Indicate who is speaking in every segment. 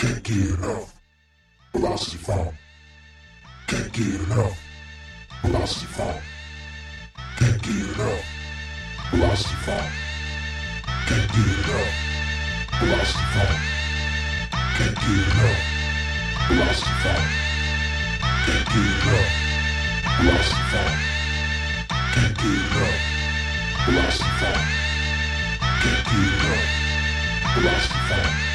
Speaker 1: Can't get enough. Velocity phone. Can't get enough. Velocity phone. Can't get enough. Velocity phone. Can't get enough. Velocity phone. Can't get enough. Velocity phone. Can't get enough. Velocity phone. Can't get enough. Velocity phone. Can't get enough. Velocity phone.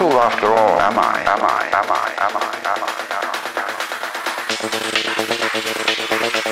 Speaker 2: fool after all, am I? Am I? Am I? Am I? Am I? Am I? Am I? Am I?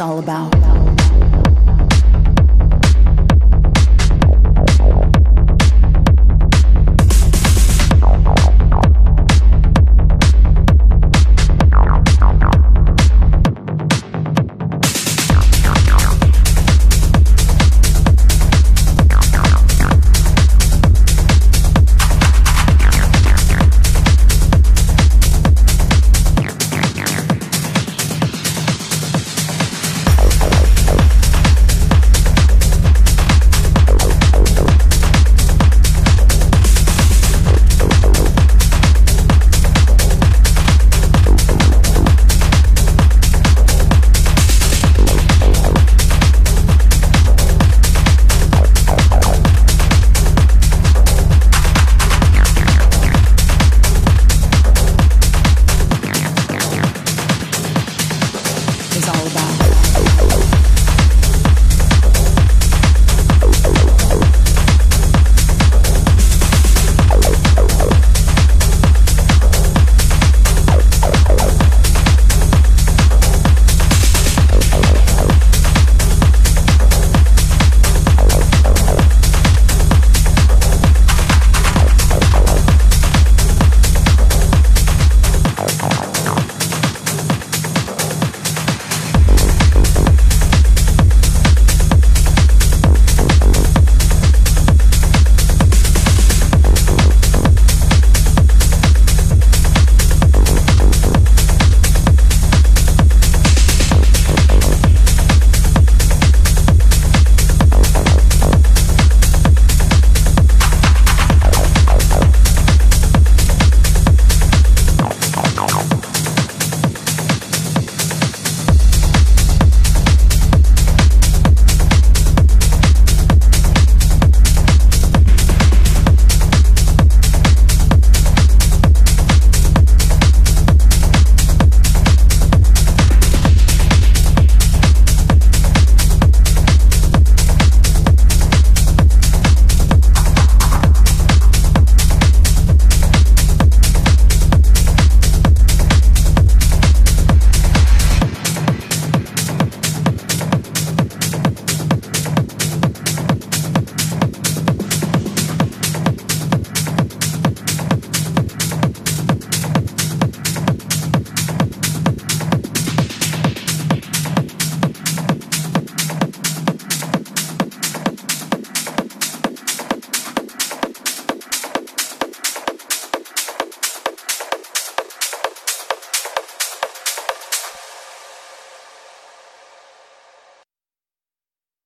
Speaker 3: All about.